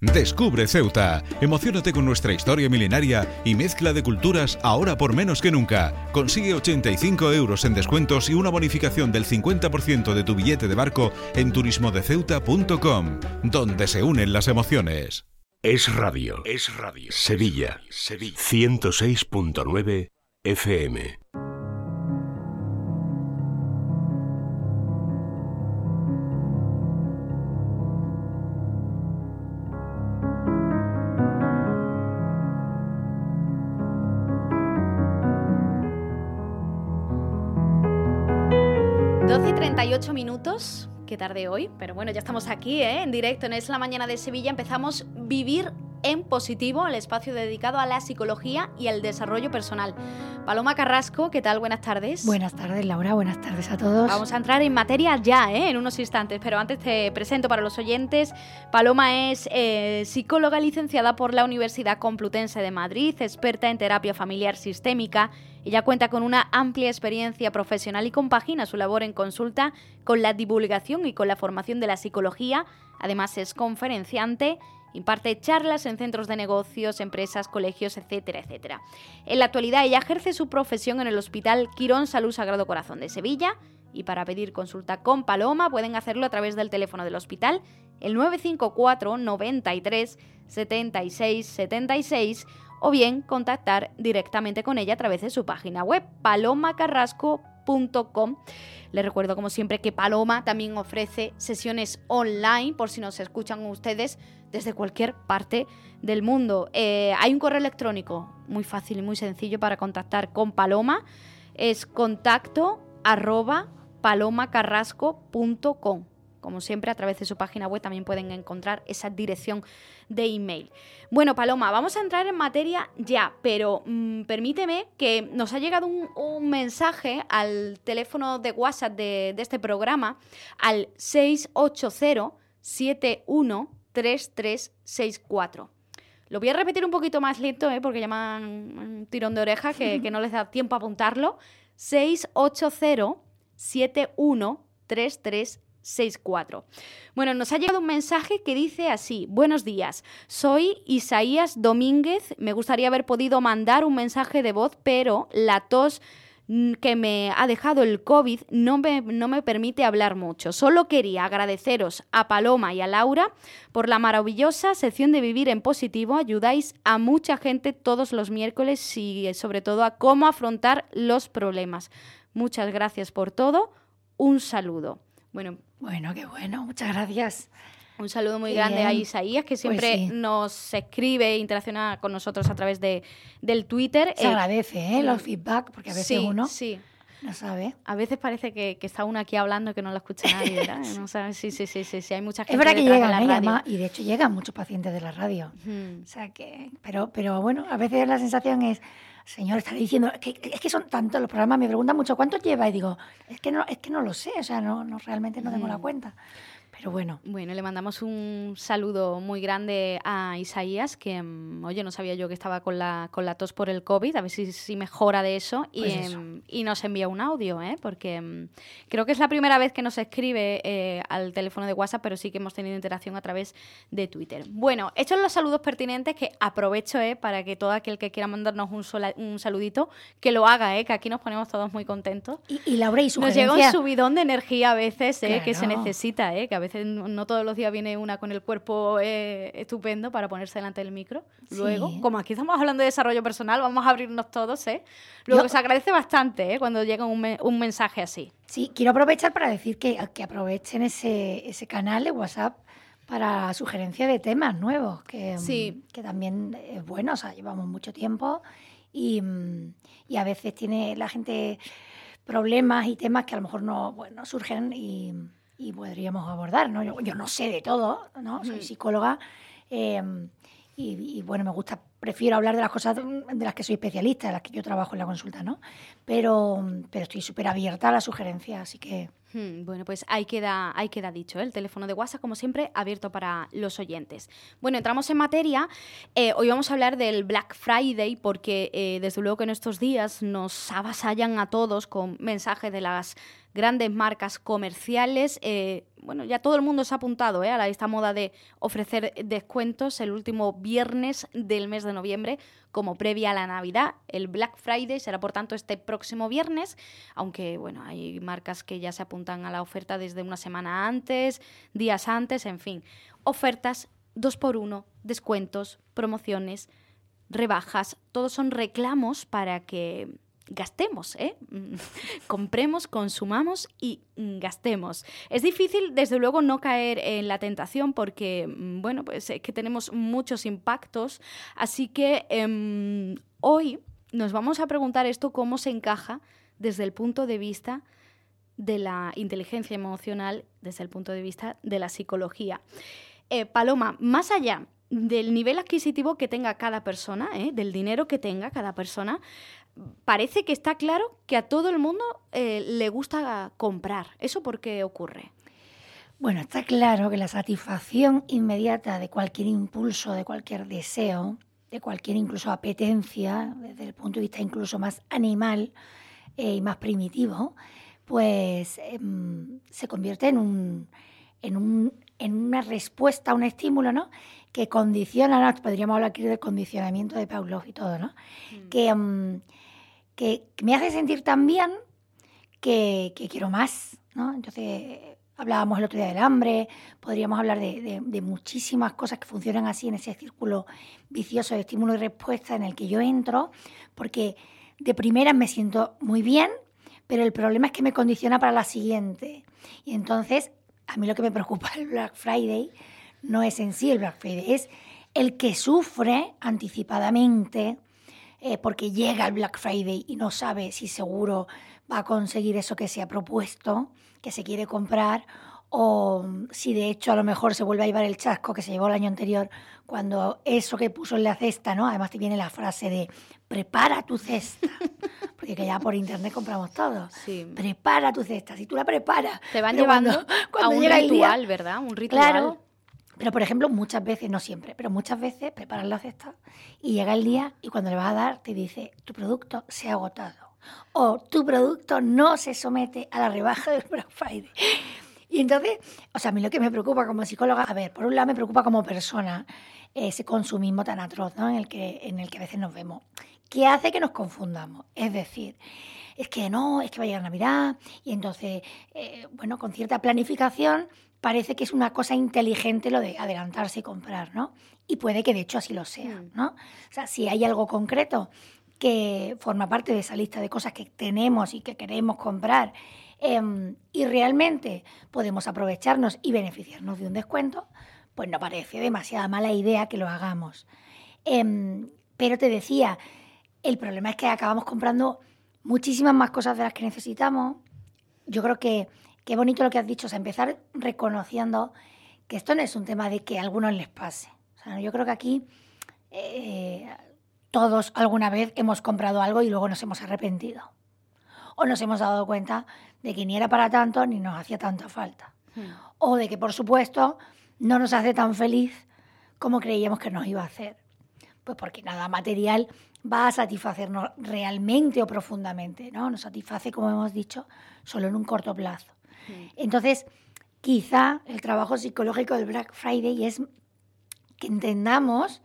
Descubre Ceuta. Emocionate con nuestra historia milenaria y mezcla de culturas ahora por menos que nunca. Consigue 85 euros en descuentos y una bonificación del 50% de tu billete de barco en turismodeceuta.com, donde se unen las emociones. Es radio. Es radio. Sevilla. Sevilla. 106.9 FM. Minutos. Qué tarde hoy, pero bueno, ya estamos aquí, ¿eh? en directo en Es la Mañana de Sevilla. Empezamos Vivir en Positivo, el espacio dedicado a la psicología y al desarrollo personal. Paloma Carrasco, ¿qué tal? Buenas tardes. Buenas tardes, Laura. Buenas tardes a todos. Vamos a entrar en materia ya, ¿eh? en unos instantes, pero antes te presento para los oyentes. Paloma es eh, psicóloga licenciada por la Universidad Complutense de Madrid, experta en terapia familiar sistémica. Ella cuenta con una amplia experiencia profesional y compagina su labor en consulta con la divulgación y con la formación de la psicología. Además es conferenciante Imparte charlas en centros de negocios, empresas, colegios, etcétera, etcétera. En la actualidad ella ejerce su profesión en el Hospital Quirón Salud Sagrado Corazón de Sevilla y para pedir consulta con Paloma pueden hacerlo a través del teléfono del hospital el 954 93 76 76 o bien contactar directamente con ella a través de su página web palomacarrasco.com. Les recuerdo como siempre que Paloma también ofrece sesiones online por si nos escuchan ustedes desde cualquier parte del mundo. Eh, hay un correo electrónico muy fácil y muy sencillo para contactar con Paloma. Es contacto arroba palomacarrasco.com. Como siempre, a través de su página web también pueden encontrar esa dirección de email. Bueno, Paloma, vamos a entrar en materia ya, pero mm, permíteme que nos ha llegado un, mensaje al teléfono de WhatsApp de, de este programa, al 680 71 3364. Lo voy a repetir un poquito más lento, ¿eh? porque llaman un tirón de oreja que, que no les da tiempo a apuntarlo. 680 713364. Bueno, nos ha llegado un mensaje que dice así: Buenos días, soy Isaías Domínguez. Me gustaría haber podido mandar un mensaje de voz, pero la tos que me ha dejado el COVID no me, no me permite hablar mucho. Solo quería agradeceros a Paloma y a Laura por la maravillosa sección de Vivir en Positivo. Ayudáis a mucha gente todos los miércoles y sobre todo a cómo afrontar los problemas. Muchas gracias por todo. Un saludo. Bueno, bueno, qué bueno. Muchas gracias. Un saludo muy grande a Isaías, que pues siempre nos escribe e interacciona con nosotros a través de, del Twitter. Se agradece ¿eh? los feedback, porque a veces uno sí. no sabe. A veces parece que, está uno aquí hablando que no lo escucha nadie, ¿verdad? No sí, sí, sí, sí, sí, hay mucha gente Es verdad que llegan, la ¿eh? y de hecho llegan muchos pacientes de la radio. O sea que, pero, pero bueno, a veces la sensación es señor, está diciendo, que, es que son tantos los programas, me preguntan mucho, ¿cuántos lleva? Y digo, es que no, es que no lo sé, o sea, no, no realmente no tengo la cuenta. Pero bueno. Bueno, le mandamos un saludo muy grande a Isaías, que, mm, oye, no sabía yo que estaba con la, con la tos por el COVID, a ver si, si mejora de eso. y, pues em, y, nos envía un audio, ¿eh? porque mm, creo que es la primera vez que nos escribe eh, al teléfono de WhatsApp, pero sí que hemos tenido interacción a través de Twitter. Bueno, hechos los saludos pertinentes, que aprovecho ¿eh? para que todo aquel que quiera mandarnos un, un saludito, que lo haga, ¿eh? que aquí nos ponemos todos muy contentos. Y, y Laura y su Nos llega un subidón de energía a veces, ¿eh? que se necesita, ¿eh? que a veces no todos los días viene una con el cuerpo eh, estupendo para ponerse delante del micro. Luego, como aquí estamos hablando de desarrollo personal, vamos a abrirnos todos, ¿eh? Luego se agradece bastante, ¿eh? Cuando llega un, mensaje así. Sí, quiero aprovechar para decir que, que aprovechen ese, ese canal de WhatsApp para sugerencia de temas nuevos, que, que también es bueno, o sea, llevamos mucho tiempo y, y, a veces tiene la gente problemas y temas que a lo mejor no bueno, surgen y, y podríamos abordar. ¿no? Yo, no sé de todo, ¿no? soy psicóloga eh, y, y, bueno, me gusta prefiero hablar de las cosas de las que soy especialista, de las que yo trabajo en la consulta, ¿no? Pero, pero estoy súper abierta a las sugerencias, así que... Hmm, bueno, pues ahí queda, ahí queda dicho, ¿eh? el teléfono de WhatsApp, como siempre, abierto para los oyentes. Bueno, entramos en materia. Eh, hoy vamos a hablar del Black Friday, porque eh, desde luego que en estos días nos avasallan a todos con mensajes de las grandes marcas comerciales, bueno, ya todo el mundo se ha apuntado ¿eh? a esta moda de ofrecer descuentos el último viernes del mes de noviembre como previa a la Navidad. El Black Friday será por tanto este próximo viernes, aunque bueno, hay marcas que ya se apuntan a la oferta desde una semana antes, días antes, en fin. Ofertas dos por uno, descuentos, promociones, rebajas, todos son reclamos para que gastemos, ¿eh? compremos, consumamos y gastemos. Es difícil, desde luego, no caer en la tentación porque, mm, bueno, pues que tenemos muchos impactos, así que em, hoy nos vamos a preguntar esto cómo se encaja desde el punto de vista de la inteligencia emocional, desde el punto de vista de la psicología. Eh, Paloma, más allá del nivel adquisitivo que tenga cada persona, ¿eh? del dinero que tenga cada persona, parece que está claro que a todo el mundo eh, le gusta comprar. ¿Eso por qué ocurre? Bueno, está claro que la satisfacción inmediata de cualquier impulso, de cualquier deseo, de cualquier incluso apetencia, desde el punto de vista incluso más animal eh, y más primitivo, pues em, se convierte en, un, en, un, en una respuesta a un estímulo, ¿no? Que condiciona, podríamos hablar aquí del condicionamiento de Pavlov y todo, ¿no? Mm. Que, mm, que, me hace sentir tan bien que, quiero más, ¿no? Entonces, hablábamos el otro día del hambre, podríamos hablar de, de, muchísimas cosas que funcionan así en ese círculo vicioso de estímulo y respuesta en el que yo entro, porque de primera me siento muy bien, pero el problema es que me condiciona para la siguiente. Y entonces a mí lo que me preocupa el Black Friday no es en sí el Black Friday, es el que sufre anticipadamente eh, porque llega el Black Friday y no sabe si seguro va a conseguir eso que se ha propuesto, que se quiere comprar, o si de hecho a lo mejor se vuelve a llevar el chasco que se llevó el año anterior, cuando eso que puso en la cesta, ¿no? Además te viene la frase de prepara tu cesta, porque que ya por internet compramos todo. Prepara tu cesta, si tú la preparas. Te van llevando a un ritual, ¿verdad? Un ritual. Claro. Pero, por ejemplo, muchas veces, no siempre, pero muchas veces preparas la cesta y llega el día y cuando le vas a dar te dice, tu producto se ha agotado. O tu producto no se somete a la rebaja del Black Friday. Y entonces, o sea, a mí lo que me preocupa como psicóloga, a ver, por un lado me preocupa como persona ese consumismo tan atroz ¿no? en, el que, en el que a veces nos vemos, que hace que nos confundamos. Es decir, es que no, es que va a llegar Navidad y entonces, eh, bueno, con cierta planificación parece que es una cosa inteligente lo de adelantarse y comprar, ¿no? Y puede que de hecho así lo sea, mm. ¿no? O sea, si hay algo concreto que forma parte de esa lista de cosas que tenemos y que queremos comprar Em, y realmente podemos aprovecharnos y beneficiarnos de un descuento, pues no parece demasiada mala idea que lo hagamos. Em, pero te decía, el problema es que acabamos comprando muchísimas más cosas de las que necesitamos. Yo creo que qué bonito lo que has dicho, o empezar reconociendo que esto no es un tema de que a algunos les pase. yo creo que aquí eh, todos alguna vez hemos comprado algo y luego nos hemos arrepentido. O nos hemos dado cuenta de que ni era para tanto ni nos hacía tanta falta. Hmm. O de que, por supuesto, no nos hace tan feliz como creíamos que nos iba a hacer. Pues porque nada material va a satisfacernos realmente o profundamente, ¿no? Nos satisface, como hemos dicho, solo en un corto plazo. Entonces, quizá el trabajo psicológico del Black Friday es que entendamos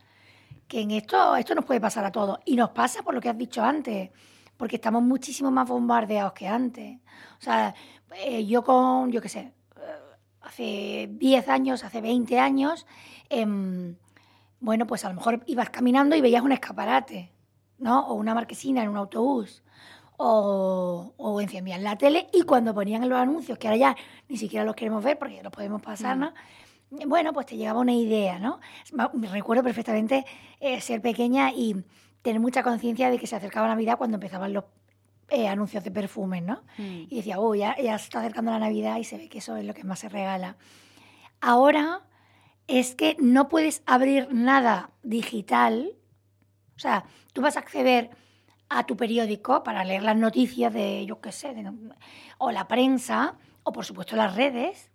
que en esto, esto nos puede pasar a todos. Y nos pasa por lo que has dicho antes porque estamos muchísimo más bombardeados que antes. O sea, eh, yo con, yo qué sé, eh, hace 10 años, hace 20 años, em, bueno, pues a lo mejor ibas caminando y veías un escaparate, ¿no? O una marquesina en un autobús. O, o encendían la tele y cuando ponían los anuncios, que ahora ya ni siquiera los queremos ver porque los podemos pasar, ¿no? Bueno, pues te llegaba una idea, ¿no? Me recuerdo perfectamente eh, ser pequeña y tener mucha conciencia de que se acercaba Navidad cuando empezaban los eh, anuncios de perfumes, ¿no? Mm. Y decía, oh, ya, ya se está acercando la Navidad y se ve que eso es lo que más se regala. Ahora es que no puedes abrir nada digital. O sea, tú vas a acceder a tu periódico para leer las noticias de, yo qué sé, o la prensa, o por supuesto las redes,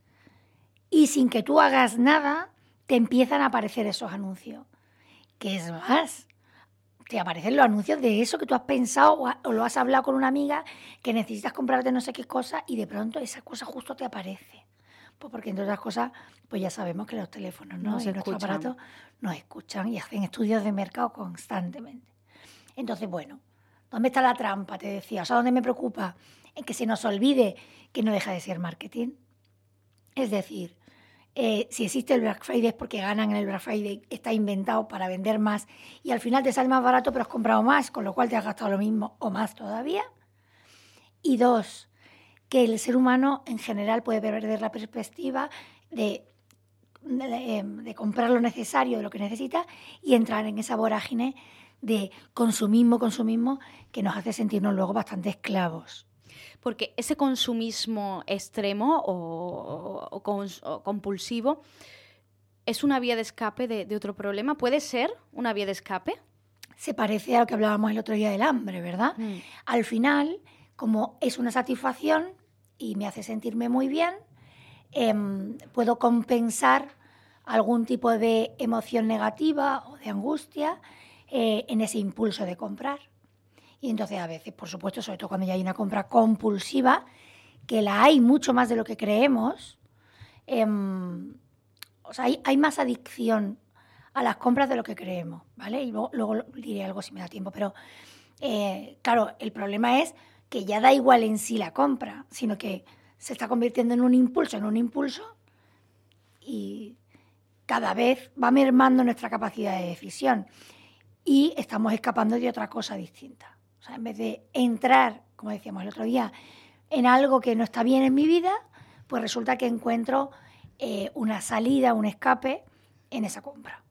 y sin que tú hagas nada, te empiezan a aparecer esos anuncios. ¿Qué es más? te aparecen los anuncios de eso que tú has pensado o, lo has hablado con una amiga que necesitas comprarte no sé qué cosa y de pronto esa cosa justo te aparece. Pues porque entre otras cosas, pues ya sabemos que los teléfonos ¿no? y nuestros aparatos nos escuchan y hacen estudios de mercado constantemente. Entonces, bueno, ¿dónde está la trampa? Te decía. O sea, ¿dónde me preocupa? En que se nos olvide que no deja de ser marketing. Es decir, eh, si existe el Black Friday es porque ganan en el Black Friday, está inventado para vender más y al final te sale más barato pero has comprado más, con lo cual te has gastado lo mismo o más todavía. Y dos, que el ser humano en general puede perder la perspectiva de, de, comprar lo necesario, de lo que necesita y entrar en esa vorágine de consumismo, consumismo, que nos hace sentirnos luego bastante esclavos. Porque ese consumismo extremo o, compulsivo es una vía de escape de, otro problema. ¿Puede ser una vía de escape? Se parece a lo que hablábamos el otro día del hambre, ¿verdad? Mm. Al final, como es una satisfacción y me hace sentirme muy bien, em, puedo compensar algún tipo de emoción negativa o de angustia eh, en ese impulso de comprar. Y entonces a veces, por supuesto, sobre todo cuando ya hay una compra compulsiva, que la hay mucho más de lo que creemos, em, o sea, hay, más adicción a las compras de lo que creemos, ¿vale? Y luego, diré algo si me da tiempo, pero eh, claro, el problema es que ya da igual en sí la compra, sino que se está convirtiendo en un impulso, en un impulso, y cada vez va mermando nuestra capacidad de decisión y estamos escapando de otra cosa distinta. O sea, en vez de entrar, como decíamos el otro día, en algo que no está bien en mi vida, pues resulta que encuentro eh, una salida, un escape en esa compra.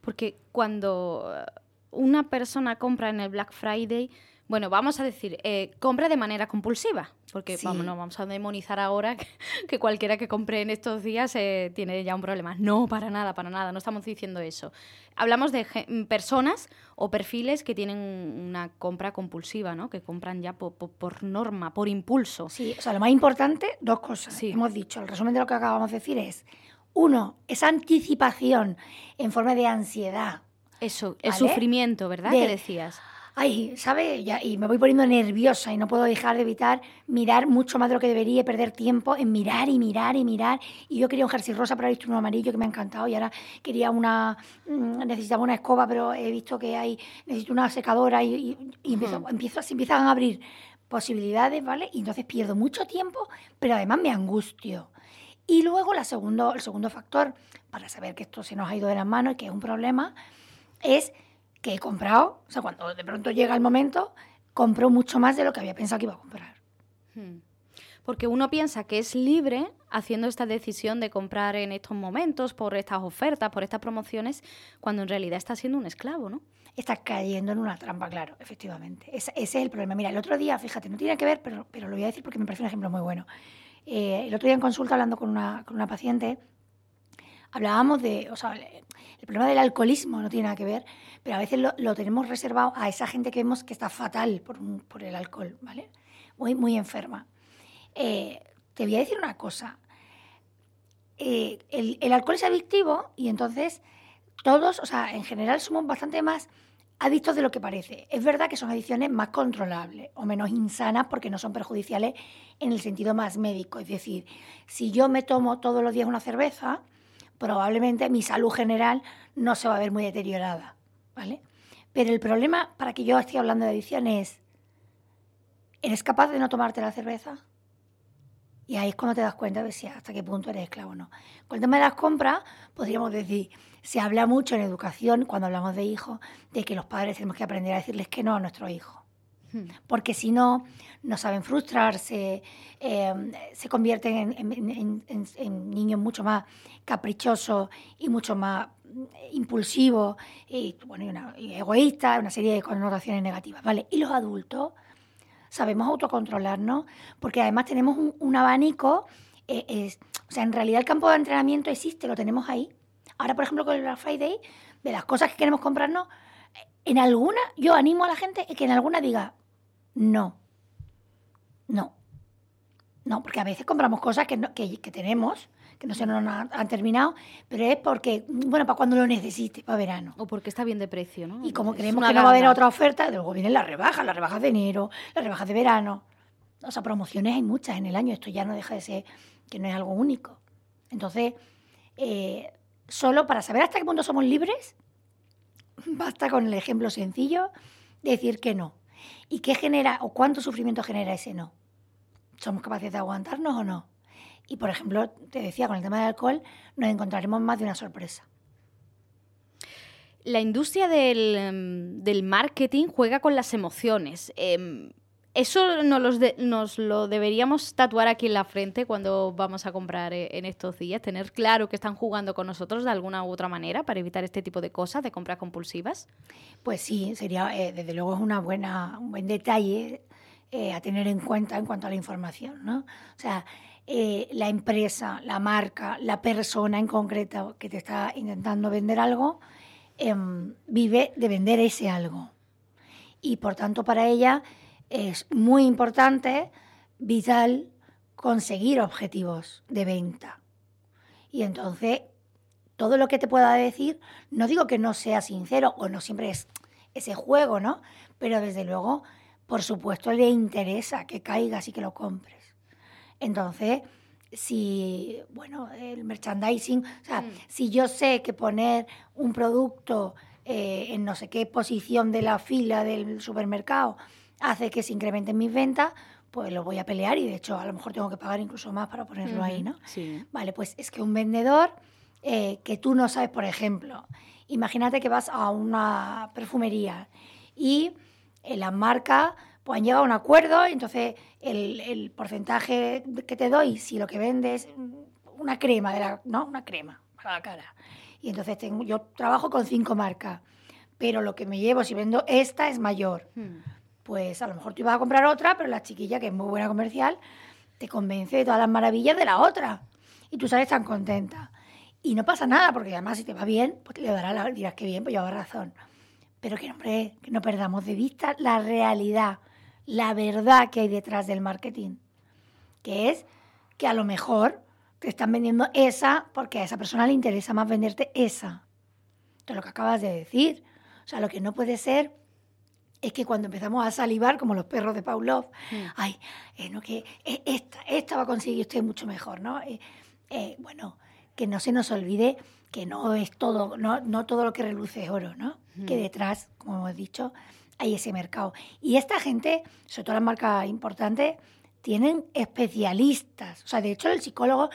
Porque cuando una persona compra en el Black Friday, bueno, vamos a decir, eh, compra de manera compulsiva, porque vamos, no vamos a demonizar ahora que, cualquiera que compre en estos días eh, tiene ya un problema. No, para nada, para nada, no estamos diciendo eso. Hablamos de personas o perfiles que tienen una compra compulsiva, ¿no? Que compran ya por, norma, por impulso. Sí, o sea, lo más importante, dos cosas. Sí. Hemos dicho, el resumen de lo que acabamos de decir es, uno, esa anticipación en forma de ansiedad. Eso, el sufrimiento, ¿verdad? que decías ay, ¿sabe? y me voy poniendo nerviosa y no puedo dejar de evitar mirar mucho más de lo que debería perder tiempo en mirar y mirar y mirar. Y yo quería un jersey rosa, pero he visto uno amarillo que me ha encantado y ahora quería una, mm, necesitaba una escoba, pero he visto que hay, necesito una secadora y, empiezo, se empiezan a abrir posibilidades, ¿vale? Y entonces pierdo mucho tiempo, pero además me angustio. Y luego la segundo, el segundo factor, para saber que esto se nos ha ido de las manos y que es un problema, es que he comprado, o sea, cuando de pronto llega el momento, compro mucho más de lo que había pensado que iba a comprar. Hmm. Porque uno piensa que es libre haciendo esta decisión de comprar en estos momentos, por estas ofertas, por estas promociones, cuando en realidad está siendo un esclavo, ¿no? Está cayendo en una trampa, claro, efectivamente. Ese, es el problema. Mira, el otro día, fíjate, no tiene que ver, pero, pero lo voy a decir porque me parece un ejemplo muy bueno. Eh, el otro día en consulta, hablando con una, con una paciente, hablábamos de, o sea, el problema del alcoholismo no tiene nada que ver, pero a veces lo, tenemos reservado a esa gente que vemos que está fatal por, el alcohol, ¿vale? Muy, muy enferma. Eh, te voy a decir una cosa. Eh, el, el, alcohol es adictivo y entonces todos, o sea, en general somos bastante más adictos de lo que parece. Es verdad que son adicciones más controlables o menos insanas porque no son perjudiciales en el sentido más médico. Es decir, si yo me tomo todos los días una cerveza, probablemente mi salud general no se va a ver muy deteriorada, ¿vale? Pero el problema, para que yo esté hablando de adicción, es, ¿eres capaz de no tomarte la cerveza? Y ahí es cuando te das cuenta de si hasta qué punto eres esclavo o no. Con el tema de las compras, podríamos decir, se habla mucho en educación, cuando hablamos de hijos, de que los padres tenemos que aprender a decirles que no a nuestros hijos. Hmm. Porque si no, no saben frustrarse, em, se convierten en, niños mucho más caprichosos y mucho más impulsivos y, bueno, egoístas, una serie de connotaciones negativas. ¿vale? Y los adultos sabemos autocontrolarnos porque además tenemos un, abanico, eh, o sea, en realidad el campo de entrenamiento existe, lo tenemos ahí. Ahora, por ejemplo, con el Black Friday, de las cosas que queremos comprarnos, en alguna, yo animo a la gente que en alguna diga, no. No. No, porque a veces compramos cosas que, que, tenemos, que no se nos han, terminado, pero es porque, bueno, para cuando lo necesite, para verano. O porque está bien de precio, ¿no? Y como creemos que no va a haber otra oferta, luego vienen las rebajas, las rebajas de enero, las rebajas de verano. O sea, promociones hay muchas en el año, esto ya no deja de ser que no es algo único. Entonces, eh, solo para saber hasta qué punto somos libres, basta con el ejemplo sencillo de decir que no. ¿Y qué genera o cuánto sufrimiento genera ese no? ¿Somos capaces de aguantarnos o no? Y, por ejemplo, te decía, con el tema del alcohol, nos encontraremos más de una sorpresa. La industria del, em, marketing juega con las emociones. Em, eso nos, lo deberíamos tatuar aquí en la frente cuando vamos a comprar eh, en estos días, tener claro que están jugando con nosotros de alguna u otra manera para evitar este tipo de cosas, de compras compulsivas. Pues sí, sería, eh, desde luego es una buena, un buen detalle eh, a tener en cuenta en cuanto a la información, ¿no? O sea, la empresa, la marca, la persona en concreto que te está intentando vender algo, em, vive de vender ese algo. Y por tanto, para ella es muy importante, vital, conseguir objetivos de venta. Y entonces, todo lo que te pueda decir, no digo que no sea sincero o no siempre es ese juego, ¿no? Pero desde luego, por supuesto, le interesa que caigas y que lo compres. Entonces, si, bueno, el merchandising, o sea, mm. si yo sé que poner un producto eh, en no sé qué posición de la fila del supermercado hace que se incrementen mis ventas, pues lo voy a pelear y de hecho a lo mejor tengo que pagar incluso más para ponerlo ahí, ¿no? Sí. Vale, pues es que un vendedor eh, que tú no sabes, por ejemplo, imagínate que vas a una perfumería y en la marca pues han llegado a un acuerdo, entonces el, porcentaje que te doy, si lo que vendes una crema, de la, ¿no? Una crema para la cara. Y entonces tengo, yo trabajo con cinco marcas, pero lo que me llevo si vendo esta es mayor. Hmm pues a lo mejor tú ibas a comprar otra, pero la chiquilla, que es muy buena comercial, te convence de todas las maravillas de la otra. Y tú sales tan contenta. Y no pasa nada, porque además si te va bien, pues le darás la, dirás que bien, pues lleva razón. Pero que, hombre, que no perdamos de vista la realidad, la verdad que hay detrás del marketing. Que es que a lo mejor te están vendiendo esa porque a esa persona le interesa más venderte esa. Esto es lo que acabas de decir. O sea, lo que no puede ser es que cuando empezamos a salivar, como los perros de Pavlov, mm. ay, eh, no, que eh, esta, esta va a conseguir usted mucho mejor, ¿no? Eh, bueno, que no se nos olvide que no es todo, no, no todo lo que reluce es oro, ¿no? Mm. Que detrás, como hemos dicho, hay ese mercado. Y esta gente, sobre todo las marcas importantes, tienen especialistas. O sea, de hecho, el psicólogo,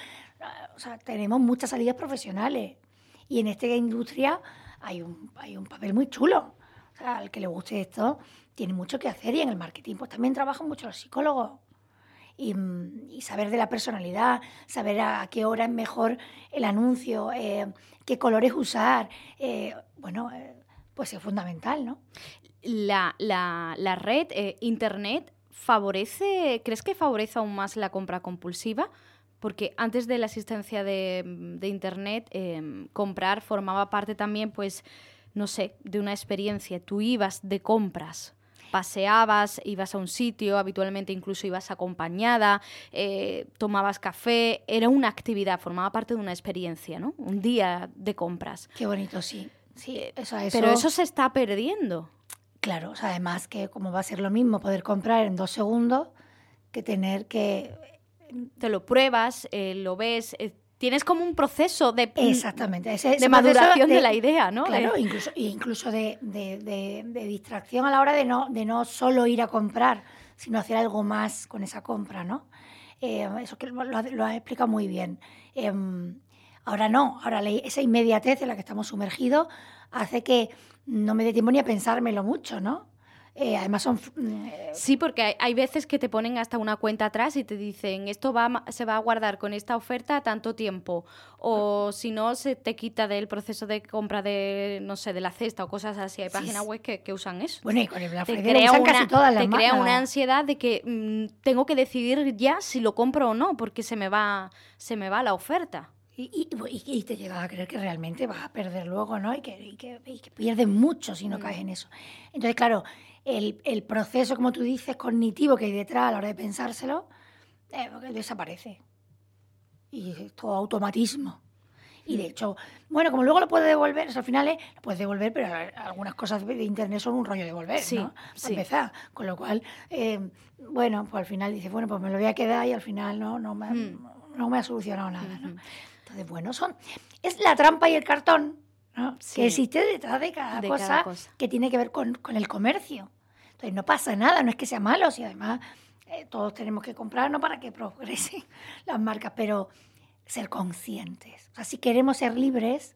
o sea, tenemos muchas salidas profesionales. Y en esta industria hay un, hay un papel muy chulo al que le guste esto, tiene mucho que hacer y en el marketing pues también trabajan mucho los psicólogos. Y, saber de la personalidad, saber a, qué hora es mejor el anuncio, eh, qué colores usar, eh, bueno, eh, pues es fundamental, ¿no? La, la red, Internet, favorece, ¿crees que favorece aún más la compra compulsiva? porque antes de la existencia de, de Internet, comprar formaba parte también, pues, no sé, de una experiencia. Tú ibas de compras, paseabas, ibas a un sitio, habitualmente incluso ibas acompañada, eh, tomabas café, era una actividad, formaba parte de una experiencia, ¿no? Un día de compras. Qué bonito, sí. sí eh, eso, Pero eso se está perdiendo. Claro, además que como va a ser lo mismo poder comprar en dos segundos que tener que... Te lo pruebas, eh, lo ves, tienes como un proceso de, Exactamente, de maduración de, la idea, ¿no? Claro, incluso, incluso de, de, distracción a la hora de no, de no solo ir a comprar, sino hacer algo más con esa compra, ¿no? Eh, eso que lo, lo, has explicado muy bien. Em, ahora no, ahora esa inmediatez en la que estamos sumergidos hace que no me dé tiempo ni a pensármelo mucho, ¿no? Eh, además son... Eh, sí, porque hay, veces que te ponen hasta una cuenta atrás y te dicen, esto va, se va a guardar con esta oferta tanto tiempo. O si no, se te quita del proceso de compra de, no sé, de la cesta o cosas así. Hay páginas web que, usan eso. Bueno, y con el te crea una, casi todas las Te crea una ansiedad de que mm, tengo que decidir ya si lo compro o no, porque se me va, se me va la oferta. Y, y, te llegas a creer que realmente vas a perder luego, ¿no? Y que, que, pierdes mucho si no mm. caes en eso. Entonces, claro, el, proceso, como tú dices, cognitivo que hay detrás a la hora de pensárselo, eh, desaparece. Y es todo automatismo. Y de hecho, bueno, como luego lo puedes devolver, al final es, lo puedes devolver, pero algunas cosas de internet son un rollo de devolver, sí, ¿no? Sí. empezar. Con lo cual, eh, bueno, pues al final dices, bueno, pues me lo voy a quedar y al final no, no, me, hmm. no me ha solucionado nada, ¿no? Entonces, bueno, son, es la trampa y el cartón que existe detrás de cada, cosa, que tiene que ver con, el comercio. Entonces, no pasa nada, no es que sea malo, si además eh, todos tenemos que comprar, no para que progresen las marcas, pero ser conscientes. O sea, si queremos ser libres,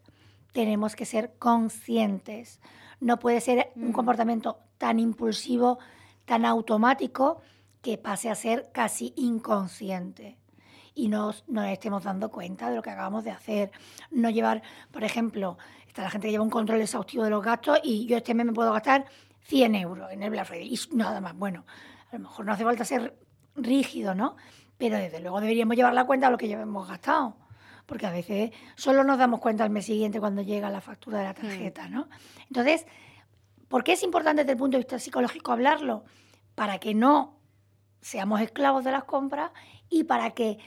tenemos que ser conscientes. No puede ser un mm. comportamiento tan impulsivo, tan automático, que pase a ser casi inconsciente y nos, nos estemos dando cuenta de lo que acabamos de hacer. No llevar, por ejemplo, está la gente que lleva un control exhaustivo de los gastos y yo este mes me puedo gastar 100 euros en el Black Friday y nada más. Bueno, a lo mejor no hace falta ser rígido, ¿no? Pero desde luego deberíamos llevar la cuenta de lo que llevamos gastado porque a veces solo nos damos cuenta al mes siguiente cuando llega la factura de la tarjeta, ¿no? Entonces, ¿por qué es importante desde el punto de vista psicológico hablarlo? Para que no seamos esclavos de las compras y para que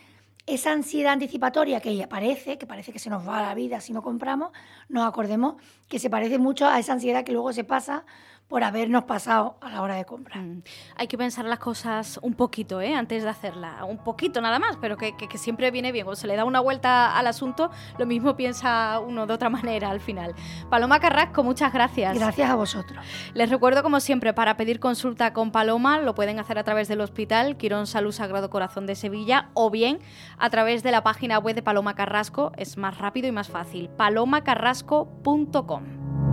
esa ansiedad anticipatoria que aparece, que parece que se nos va la vida si no compramos, nos acordemos que se parece mucho a esa ansiedad que luego se pasa por habernos pasado a la hora de comprar. Mm. Hay que pensar las cosas un poquito, ¿eh? antes de hacerla, un poquito nada más, pero que, siempre viene bien. Cuando se le da una vuelta al asunto, lo mismo piensa uno de otra manera al final. Paloma Carrasco, muchas gracias. Gracias a vosotros. Les recuerdo, como siempre, para pedir consulta con Paloma, lo pueden hacer a través del Hospital Quirón Salud Sagrado Corazón de Sevilla o bien a través de la página web de Paloma Carrasco. Es más rápido y más fácil. palomacarrasco.com.